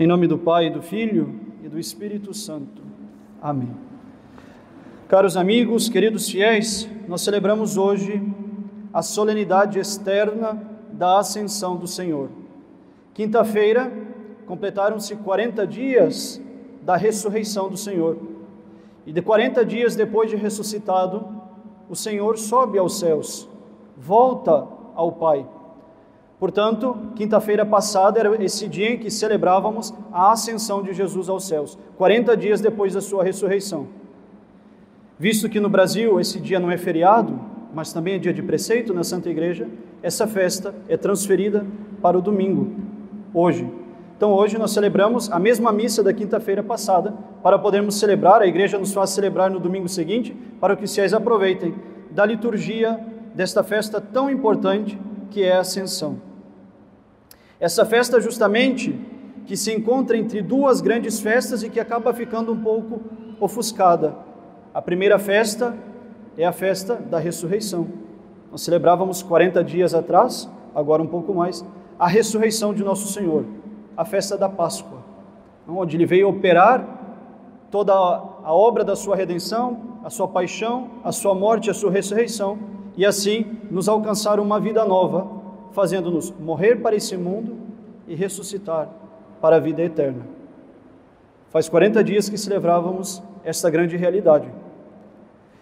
Em nome do Pai, do Filho e do Espírito Santo. Amém. Caros amigos, queridos fiéis, nós celebramos hoje a solenidade externa da Ascensão do Senhor. Quinta-feira, completaram-se 40 dias da ressurreição do Senhor. E de 40 dias depois de ressuscitado, o Senhor sobe aos céus, volta ao Pai. Portanto, quinta-feira passada era esse dia em que celebrávamos a ascensão de Jesus aos céus, 40 dias depois da sua ressurreição. Visto que no Brasil esse dia não é feriado, mas também é dia de preceito na Santa Igreja, essa festa é transferida para o domingo, hoje. Então hoje nós celebramos a mesma missa da quinta-feira passada, para podermos celebrar, a igreja nos faz celebrar no domingo seguinte, para que vocês aproveitem da liturgia desta festa tão importante que é a Ascensão. Essa festa, justamente, que se encontra entre duas grandes festas e que acaba ficando um pouco ofuscada. A primeira festa é a festa da ressurreição. Nós celebrávamos 40 dias atrás, agora um pouco mais, a ressurreição de nosso Senhor, a festa da Páscoa, onde ele veio operar toda a obra da sua redenção, a sua paixão, a sua morte, a sua ressurreição, e assim nos alcançar uma vida nova fazendo-nos morrer para esse mundo e ressuscitar para a vida eterna. Faz 40 dias que celebrávamos esta grande realidade.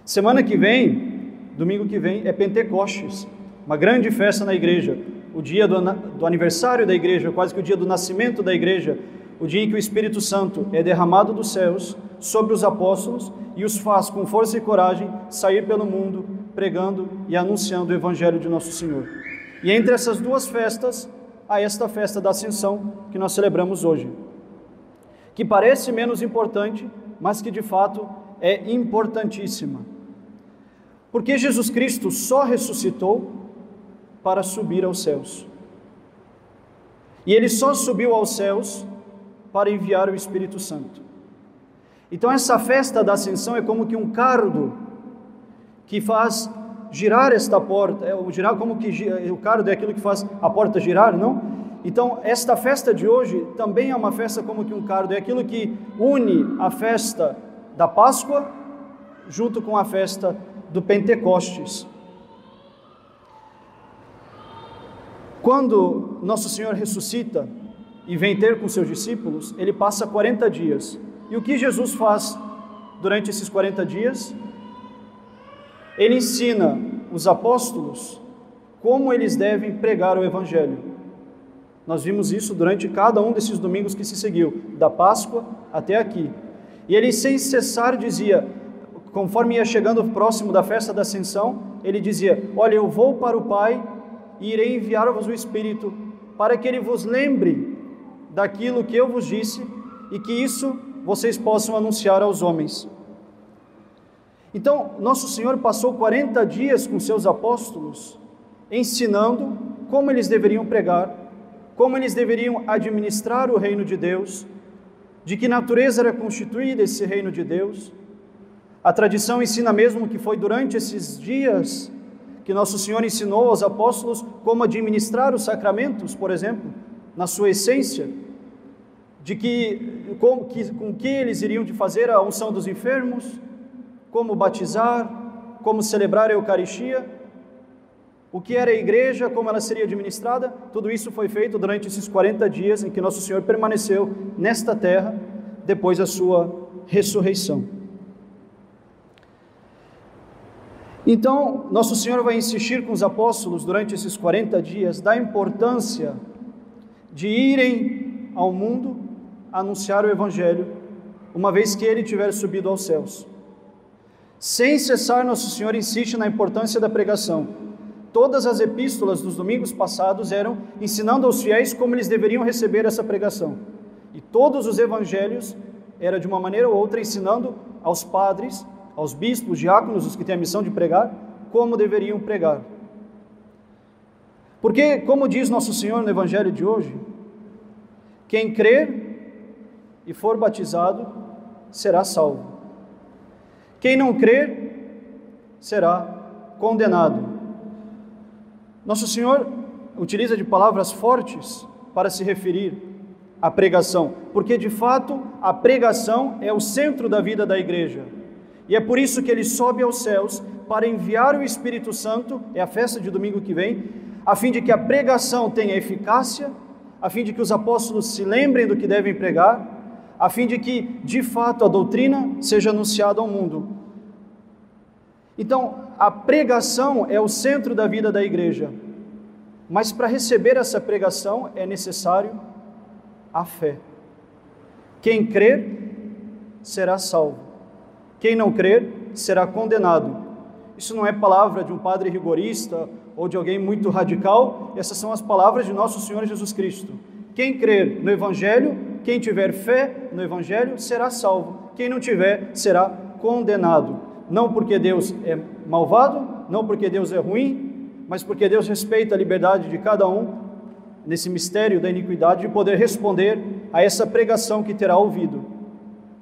Semana que vem, domingo que vem, é Pentecostes, uma grande festa na igreja, o dia do, do aniversário da igreja, quase que o dia do nascimento da igreja, o dia em que o Espírito Santo é derramado dos céus sobre os apóstolos e os faz com força e coragem sair pelo mundo pregando e anunciando o evangelho de nosso Senhor. E entre essas duas festas, há esta festa da Ascensão que nós celebramos hoje, que parece menos importante, mas que de fato é importantíssima. Porque Jesus Cristo só ressuscitou para subir aos céus. E ele só subiu aos céus para enviar o Espírito Santo. Então, essa festa da Ascensão é como que um cardo que faz girar esta porta, é, o girar como que o cardo é aquilo que faz a porta girar, não? Então, esta festa de hoje também é uma festa como que um cardo, é aquilo que une a festa da Páscoa junto com a festa do Pentecostes. Quando Nosso Senhor ressuscita e vem ter com seus discípulos, ele passa 40 dias. E o que Jesus faz durante esses 40 dias? Ele ensina os apóstolos como eles devem pregar o Evangelho. Nós vimos isso durante cada um desses domingos que se seguiu, da Páscoa até aqui. E ele, sem cessar, dizia, conforme ia chegando próximo da festa da Ascensão, ele dizia: Olha, eu vou para o Pai e irei enviar-vos o Espírito, para que ele vos lembre daquilo que eu vos disse e que isso vocês possam anunciar aos homens. Então, nosso Senhor passou 40 dias com seus apóstolos, ensinando como eles deveriam pregar, como eles deveriam administrar o reino de Deus, de que natureza era constituída esse reino de Deus. A tradição ensina mesmo que foi durante esses dias que nosso Senhor ensinou aos apóstolos como administrar os sacramentos, por exemplo, na sua essência, de que com que, com que eles iriam de fazer a unção dos enfermos, como batizar, como celebrar a Eucaristia, o que era a igreja, como ela seria administrada, tudo isso foi feito durante esses 40 dias em que Nosso Senhor permaneceu nesta terra depois da sua ressurreição. Então, Nosso Senhor vai insistir com os apóstolos durante esses 40 dias da importância de irem ao mundo anunciar o Evangelho, uma vez que ele tiver subido aos céus. Sem cessar, Nosso Senhor insiste na importância da pregação. Todas as epístolas dos domingos passados eram ensinando aos fiéis como eles deveriam receber essa pregação. E todos os evangelhos era de uma maneira ou outra ensinando aos padres, aos bispos, diáconos, os que têm a missão de pregar, como deveriam pregar. Porque, como diz Nosso Senhor no evangelho de hoje, quem crer e for batizado será salvo. Quem não crer será condenado. Nosso Senhor utiliza de palavras fortes para se referir a pregação, porque de fato a pregação é o centro da vida da igreja. E é por isso que ele sobe aos céus para enviar o Espírito Santo, é a festa de domingo que vem, a fim de que a pregação tenha eficácia, a fim de que os apóstolos se lembrem do que devem pregar, a fim de que, de fato, a doutrina seja anunciada ao mundo. Então, a pregação é o centro da vida da igreja. Mas para receber essa pregação é necessário a fé. Quem crer será salvo. Quem não crer será condenado. Isso não é palavra de um padre rigorista ou de alguém muito radical, essas são as palavras de nosso Senhor Jesus Cristo. Quem crer no Evangelho, quem tiver fé no Evangelho, será salvo. Quem não tiver, será condenado. Não porque Deus é malvado, não porque Deus é ruim, mas porque Deus respeita a liberdade de cada um nesse mistério da iniquidade de poder responder a essa pregação que terá ouvido.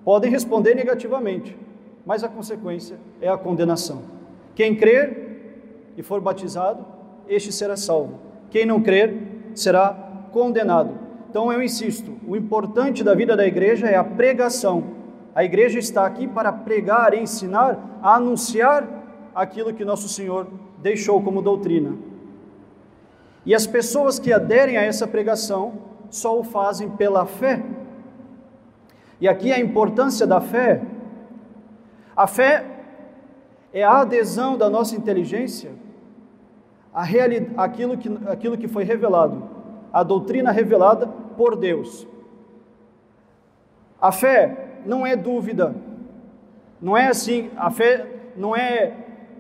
Podem responder negativamente, mas a consequência é a condenação. Quem crer e for batizado, este será salvo. Quem não crer será condenado. Então eu insisto, o importante da vida da igreja é a pregação. A igreja está aqui para pregar, ensinar, anunciar aquilo que nosso Senhor deixou como doutrina. E as pessoas que aderem a essa pregação só o fazem pela fé. E aqui a importância da fé. A fé é a adesão da nossa inteligência a aquilo, que, aquilo que foi revelado, a doutrina revelada por Deus. A fé não é dúvida, não é assim, a fé não é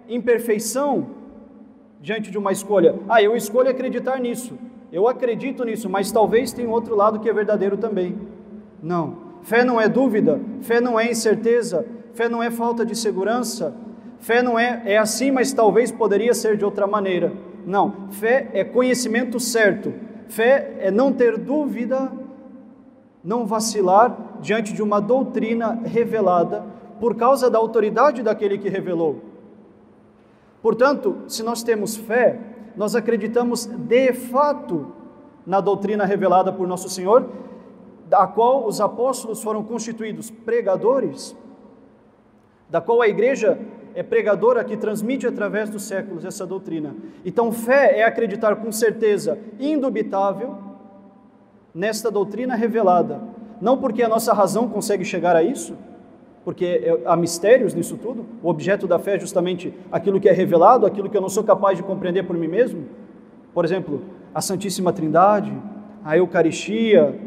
imperfeição diante de uma escolha. Ah, eu escolho acreditar nisso, eu acredito nisso, mas talvez tenha outro lado que é verdadeiro também. Não. Fé não é dúvida, fé não é incerteza, fé não é falta de segurança, fé não é, é assim, mas talvez poderia ser de outra maneira. Não. Fé é conhecimento certo, fé é não ter dúvida, não vacilar diante de uma doutrina revelada por causa da autoridade daquele que revelou. Portanto, se nós temos fé, nós acreditamos de fato na doutrina revelada por nosso Senhor, da qual os apóstolos foram constituídos pregadores, da qual a igreja é pregadora que transmite através dos séculos essa doutrina. Então, fé é acreditar com certeza indubitável nesta doutrina revelada, não porque a nossa razão consegue chegar a isso, porque é, há mistérios nisso tudo. O objeto da fé é justamente aquilo que é revelado, aquilo que eu não sou capaz de compreender por mim mesmo. Por exemplo, a Santíssima Trindade, a Eucaristia,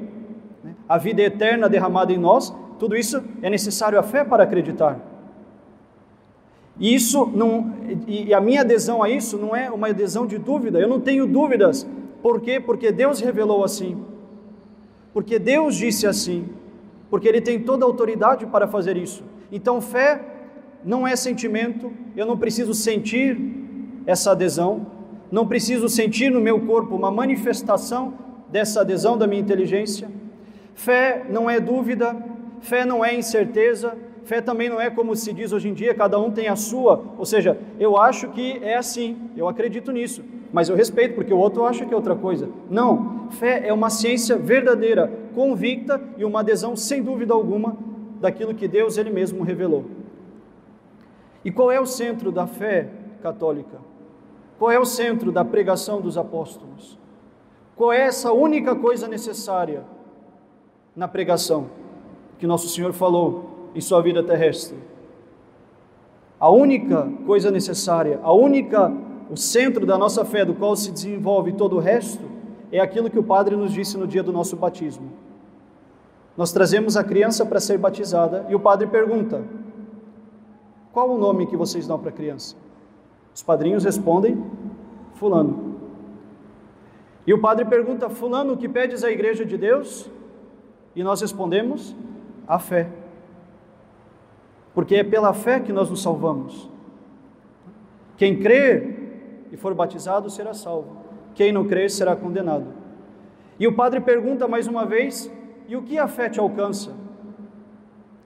né? a vida eterna derramada em nós, tudo isso é necessário a fé para acreditar. E isso não, e a minha adesão a isso não é uma adesão de dúvida. Eu não tenho dúvidas. Por quê? Porque Deus revelou assim. Porque Deus disse assim porque Ele tem toda a autoridade para fazer isso. Então, fé não é sentimento, eu não preciso sentir essa adesão, não preciso sentir no meu corpo uma manifestação dessa adesão da minha inteligência. Fé não é dúvida, fé não é incerteza, fé também não é como se diz hoje em dia, cada um tem a sua, ou seja, eu acho que é assim, eu acredito nisso, mas eu respeito porque o outro acha que é outra coisa. Não, fé é uma ciência verdadeira, convicta e uma adesão sem dúvida alguma daquilo que Deus ele mesmo revelou. E qual é o centro da fé católica? Qual é o centro da pregação dos apóstolos? Qual é essa única coisa necessária na pregação que nosso Senhor falou em sua vida terrestre? A única coisa necessária, a única o centro da nossa fé, do qual se desenvolve todo o resto, é aquilo que o Padre nos disse no dia do nosso batismo. Nós trazemos a criança para ser batizada e o padre pergunta: Qual o nome que vocês dão para a criança? Os padrinhos respondem: Fulano. E o padre pergunta: Fulano, o que pedes à igreja de Deus? E nós respondemos: A fé. Porque é pela fé que nós nos salvamos. Quem crer e for batizado será salvo. Quem não crer será condenado. E o padre pergunta mais uma vez: e o que a fé te alcança?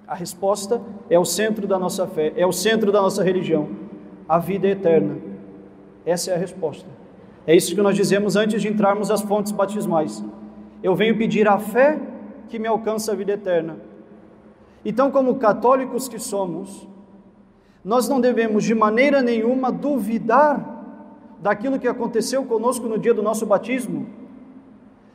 A resposta é o centro da nossa fé, é o centro da nossa religião, a vida eterna. Essa é a resposta. É isso que nós dizemos antes de entrarmos às fontes batismais. Eu venho pedir a fé que me alcança a vida eterna. Então, como católicos que somos, nós não devemos de maneira nenhuma duvidar daquilo que aconteceu conosco no dia do nosso batismo,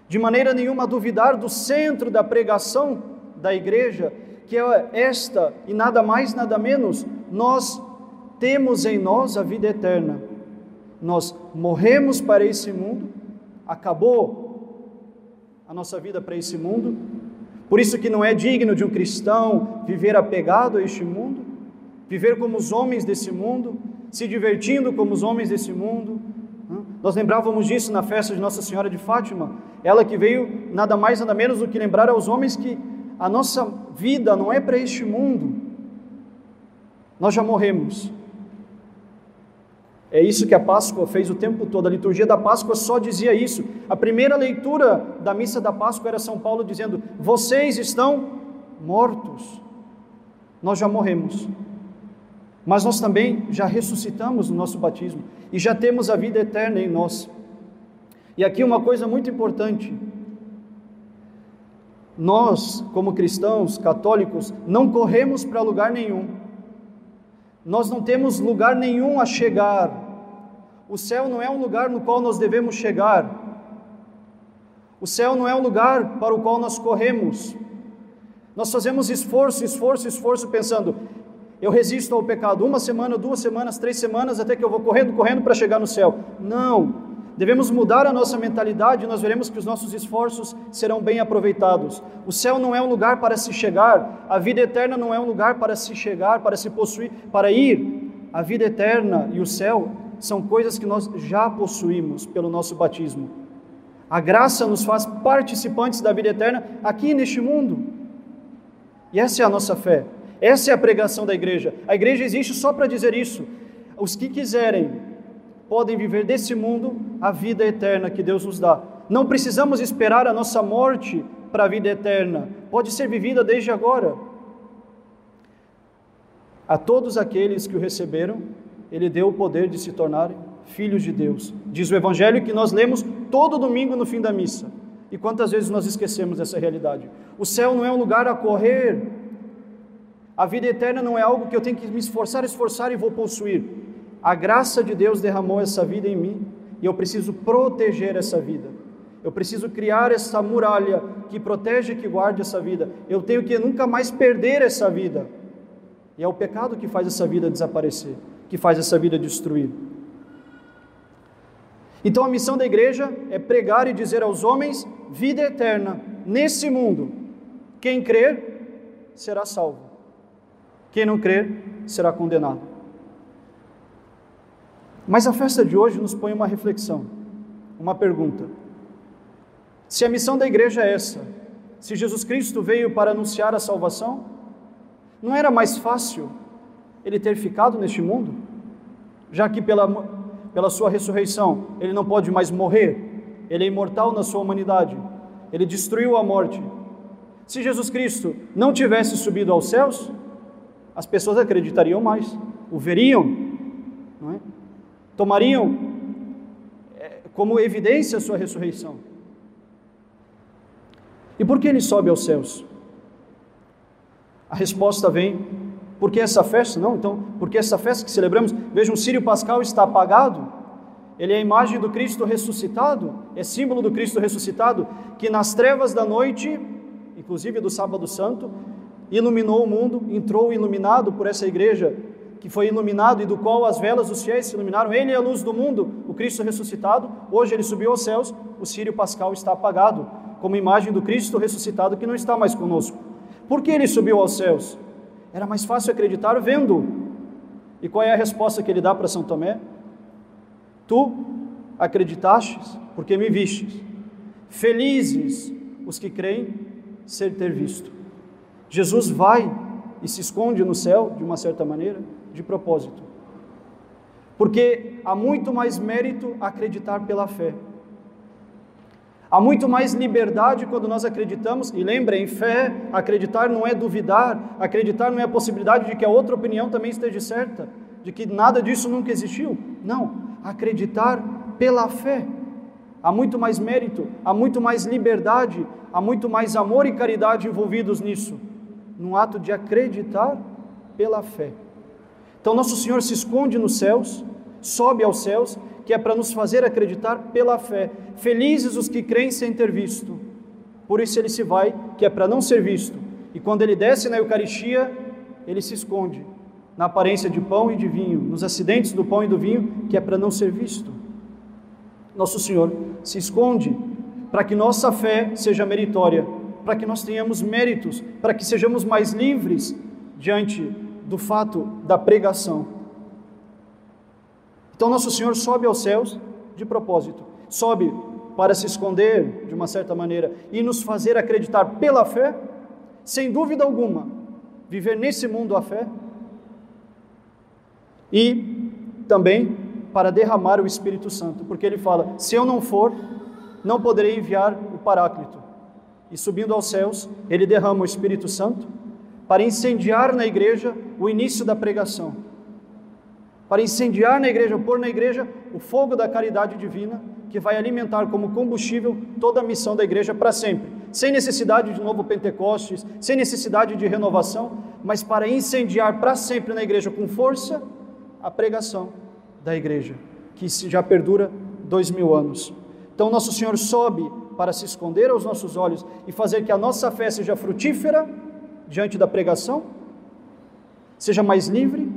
de maneira nenhuma duvidar do centro da pregação da igreja, que é esta e nada mais, nada menos, nós temos em nós a vida eterna. Nós morremos para esse mundo, acabou a nossa vida para esse mundo, por isso que não é digno de um cristão viver apegado a este mundo, viver como os homens desse mundo, se divertindo como os homens desse mundo. Nós lembrávamos disso na festa de Nossa Senhora de Fátima, ela que veio nada mais nada menos do que lembrar aos homens que a nossa vida não é para este mundo. Nós já morremos. É isso que a Páscoa fez o tempo todo. A liturgia da Páscoa só dizia isso. A primeira leitura da missa da Páscoa era São Paulo dizendo: Vocês estão mortos. Nós já morremos. Mas nós também já ressuscitamos no nosso batismo e já temos a vida eterna em nós. E aqui uma coisa muito importante: nós, como cristãos católicos, não corremos para lugar nenhum, nós não temos lugar nenhum a chegar. O céu não é um lugar no qual nós devemos chegar. O céu não é um lugar para o qual nós corremos. Nós fazemos esforço, esforço, esforço, pensando: eu resisto ao pecado uma semana, duas semanas, três semanas, até que eu vou correndo, correndo para chegar no céu. Não, Devemos mudar a nossa mentalidade e nós veremos que os nossos esforços serão bem aproveitados. O céu não é um lugar para se chegar, a vida eterna não é um lugar para se chegar, para se possuir, para ir. A vida eterna e o céu são coisas que nós já possuímos pelo nosso batismo. A graça nos faz participantes da vida eterna aqui neste mundo. E essa é a nossa fé. Essa é a pregação da igreja. A igreja existe só para dizer isso. Os que quiserem podem viver desse mundo a vida eterna que Deus nos dá. Não precisamos esperar a nossa morte para a vida eterna, pode ser vivida desde agora. A todos aqueles que o receberam, ele deu o poder de se tornarem filhos de Deus. Diz o Evangelho que nós lemos todo domingo no fim da missa. E quantas vezes nós esquecemos dessa realidade? O céu não é um lugar a correr. A vida eterna não é algo que eu tenho que me esforçar, esforçar e vou possuir. A graça de Deus derramou essa vida em mim e eu preciso proteger essa vida. Eu preciso criar essa muralha que protege e que guarde essa vida. Eu tenho que nunca mais perder essa vida. E é o pecado que faz essa vida desaparecer, que faz essa vida destruir. Então a missão da igreja é pregar e dizer aos homens vida eterna nesse mundo. Quem crer será salvo. Quem não crer será condenado. Mas a festa de hoje nos põe uma reflexão, uma pergunta. Se a missão da igreja é essa, se Jesus Cristo veio para anunciar a salvação, não era mais fácil ele ter ficado neste mundo? Já que pela, pela sua ressurreição ele não pode mais morrer, ele é imortal na sua humanidade, ele destruiu a morte. Se Jesus Cristo não tivesse subido aos céus, as pessoas acreditariam mais, o veriam, é? tomariam é, como evidência a sua ressurreição. E por que ele sobe aos céus? A resposta vem, porque essa festa? Não, então, porque essa festa que celebramos, vejam, o Sírio Pascal está apagado, ele é a imagem do Cristo ressuscitado, é símbolo do Cristo ressuscitado, que nas trevas da noite, inclusive do Sábado Santo, iluminou o mundo, entrou iluminado por essa igreja que foi iluminado e do qual as velas dos fiéis se iluminaram. Ele é a luz do mundo, o Cristo ressuscitado. Hoje ele subiu aos céus, o Sírio Pascal está apagado, como imagem do Cristo ressuscitado que não está mais conosco. Por que ele subiu aos céus? Era mais fácil acreditar vendo. E qual é a resposta que ele dá para São Tomé? Tu acreditastes porque me vistes. Felizes os que creem ser ter visto. Jesus vai e se esconde no céu, de uma certa maneira, de propósito. Porque há muito mais mérito acreditar pela fé. Há muito mais liberdade quando nós acreditamos, e lembrem, fé, acreditar não é duvidar, acreditar não é a possibilidade de que a outra opinião também esteja certa, de que nada disso nunca existiu. Não, acreditar pela fé. há muito mais mérito, há muito mais liberdade, há muito mais amor e caridade envolvidos nisso, num ato de acreditar pela fé. Então, nosso Senhor se esconde nos céus, sobe aos céus, que é para nos fazer acreditar pela fé. Felizes os que creem sem ter visto. Por isso ele se vai, que é para não ser visto. E quando ele desce na Eucaristia, ele se esconde na aparência de pão e de vinho, nos acidentes do pão e do vinho, que é para não ser visto. Nosso Senhor se esconde para que nossa fé seja meritória, para que nós tenhamos méritos, para que sejamos mais livres diante do fato da pregação. Então, nosso Senhor sobe aos céus de propósito, sobe para se esconder de uma certa maneira e nos fazer acreditar pela fé, sem dúvida alguma, viver nesse mundo a fé e também para derramar o Espírito Santo, porque ele fala: se eu não for, não poderei enviar o Paráclito. E subindo aos céus, ele derrama o Espírito Santo para incendiar na igreja o início da pregação, para incendiar na igreja, pôr na igreja o fogo da caridade divina, que vai alimentar como combustível toda a missão da igreja para sempre, sem necessidade de novo Pentecostes, sem necessidade de renovação, mas para incendiar para sempre na igreja com força a pregação da igreja, que já perdura dois mil anos. Então, nosso Senhor sobe para se esconder aos nossos olhos e fazer que a nossa fé seja frutífera diante da pregação, seja mais livre,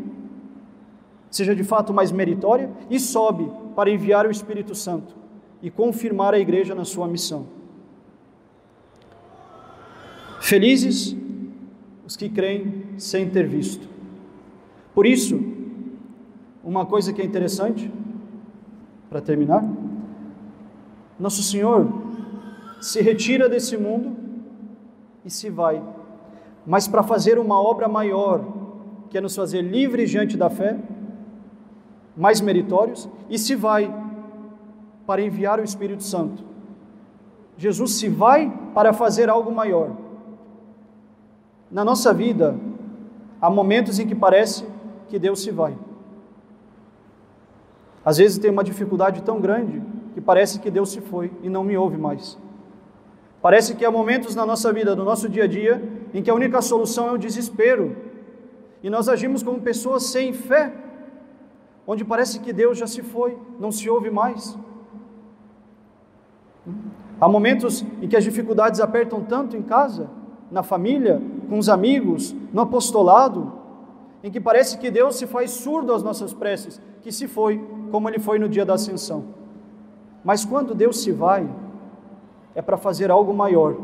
seja de fato mais meritória, e sobe para enviar o Espírito Santo e confirmar a igreja na sua missão. Felizes os que creem sem ter visto. Por isso, uma coisa que é interessante, para terminar, Nosso Senhor se retira desse mundo e se vai, mas para fazer uma obra maior, que é nos fazer livres diante da fé, mais meritórios, e se vai para enviar o Espírito Santo. Jesus se vai para fazer algo maior. Na nossa vida, há momentos em que parece que Deus se vai. Às vezes tem uma dificuldade tão grande que parece que Deus se foi e não me ouve mais. Parece que há momentos na nossa vida, no nosso dia a dia, em que a única solução é o desespero. E nós agimos como pessoas sem fé, onde parece que Deus já se foi, não se ouve mais. Há momentos em que as dificuldades apertam tanto em casa, na família, com os amigos, no apostolado, em que parece que Deus se faz surdo às nossas preces, que se foi, como ele foi no dia da ascensão. Mas quando Deus se vai, é para fazer algo maior.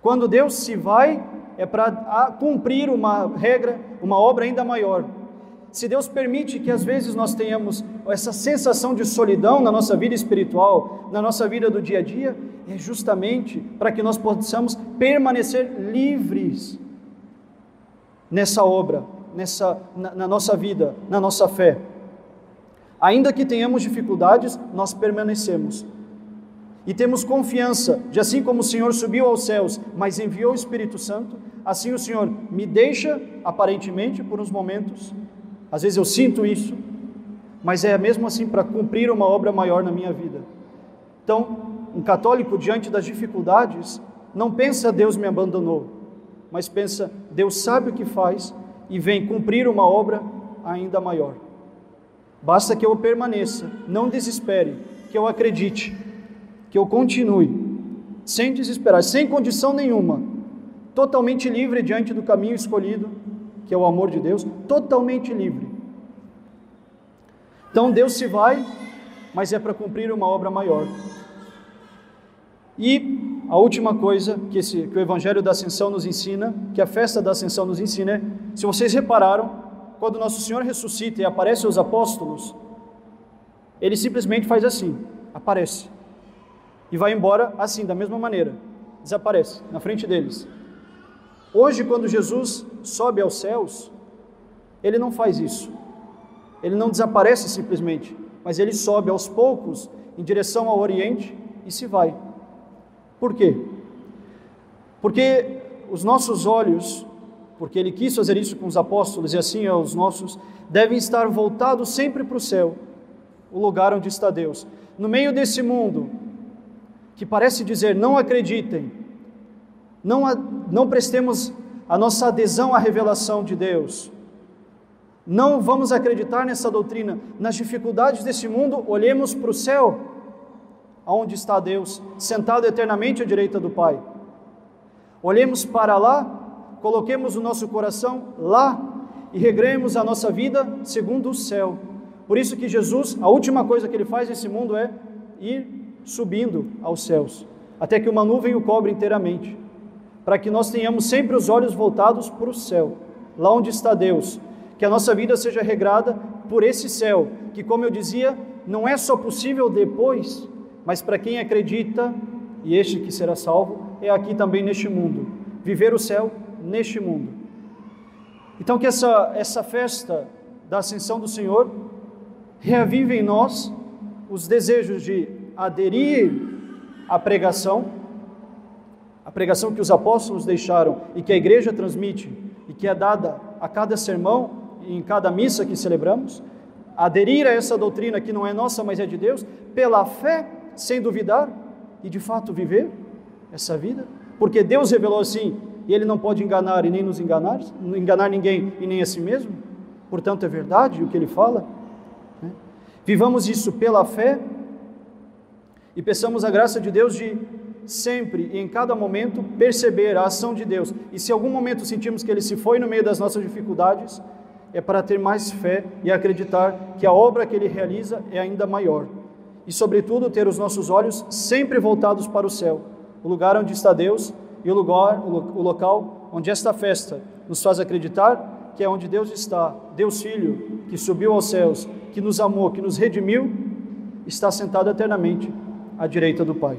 Quando Deus se vai, é para cumprir uma regra, uma obra ainda maior. Se Deus permite que às vezes nós tenhamos essa sensação de solidão na nossa vida espiritual, na nossa vida do dia a dia, é justamente para que nós possamos permanecer livres nessa obra, nessa, na, na nossa vida, na nossa fé. Ainda que tenhamos dificuldades, nós permanecemos. E temos confiança de assim como o Senhor subiu aos céus, mas enviou o Espírito Santo, assim o Senhor me deixa, aparentemente, por uns momentos. Às vezes eu sinto isso, mas é mesmo assim para cumprir uma obra maior na minha vida. Então, um católico, diante das dificuldades, não pensa Deus me abandonou, mas pensa, Deus sabe o que faz e vem cumprir uma obra ainda maior. Basta que eu permaneça, não desespere, que eu acredite, que eu continue, sem desesperar, sem condição nenhuma, totalmente livre diante do caminho escolhido, que é o amor de Deus, totalmente livre. Então Deus se vai, mas é para cumprir uma obra maior. E a última coisa que, esse, que o Evangelho da Ascensão nos ensina, que a festa da Ascensão nos ensina, é: se vocês repararam, quando Nosso Senhor ressuscita e aparece aos apóstolos, ele simplesmente faz assim, aparece. E vai embora assim, da mesma maneira, desaparece na frente deles. Hoje, quando Jesus sobe aos céus, ele não faz isso. Ele não desaparece simplesmente, mas ele sobe aos poucos em direção ao Oriente e se vai. Por quê? Porque os nossos olhos, porque ele quis fazer isso com os apóstolos e assim é os nossos, devem estar voltados sempre para o céu, o lugar onde está Deus. no meio desse mundo que parece dizer não acreditem, não, não prestemos a nossa adesão à revelação de Deus, não vamos acreditar nessa doutrina, nas dificuldades desse mundo, olhemos para o céu, aonde está Deus, sentado eternamente à direita do Pai. Olhemos para lá, coloquemos o nosso coração lá e regremos a nossa vida segundo o céu. Por isso que Jesus, a última coisa que ele faz nesse mundo é ir subindo aos céus, até que uma nuvem o cobre inteiramente, para que nós tenhamos sempre os olhos voltados para o céu, lá onde está Deus, que a nossa vida seja regrada por esse céu, que, como eu dizia, não é só possível depois, mas para quem acredita, e este que será salvo, é aqui também neste mundo, viver o céu neste mundo. Então, que essa, essa festa da ascensão do Senhor reavive em nós os desejos de aderir à pregação, a pregação que os apóstolos deixaram e que a igreja transmite e que é dada a cada sermão em cada missa que celebramos, aderir a essa doutrina que não é nossa, mas é de Deus, pela fé, sem duvidar e de fato viver essa vida, porque Deus revelou assim, e Ele não pode enganar e nem nos enganar, não enganar ninguém e nem a si mesmo, portanto é verdade o que Ele fala. Né? Vivamos isso pela fé e peçamos a graça de Deus de sempre e em cada momento perceber a ação de Deus. E se algum momento sentimos que Ele se foi no meio das nossas dificuldades, é para ter mais fé e acreditar que a obra que ele realiza é ainda maior. E, sobretudo, ter os nossos olhos sempre voltados para o céu, o lugar onde está Deus e o lugar, o local onde esta festa nos faz acreditar que é onde Deus está. Deus Filho, que subiu aos céus, que nos amou, que nos redimiu, está sentado eternamente à direita do Pai.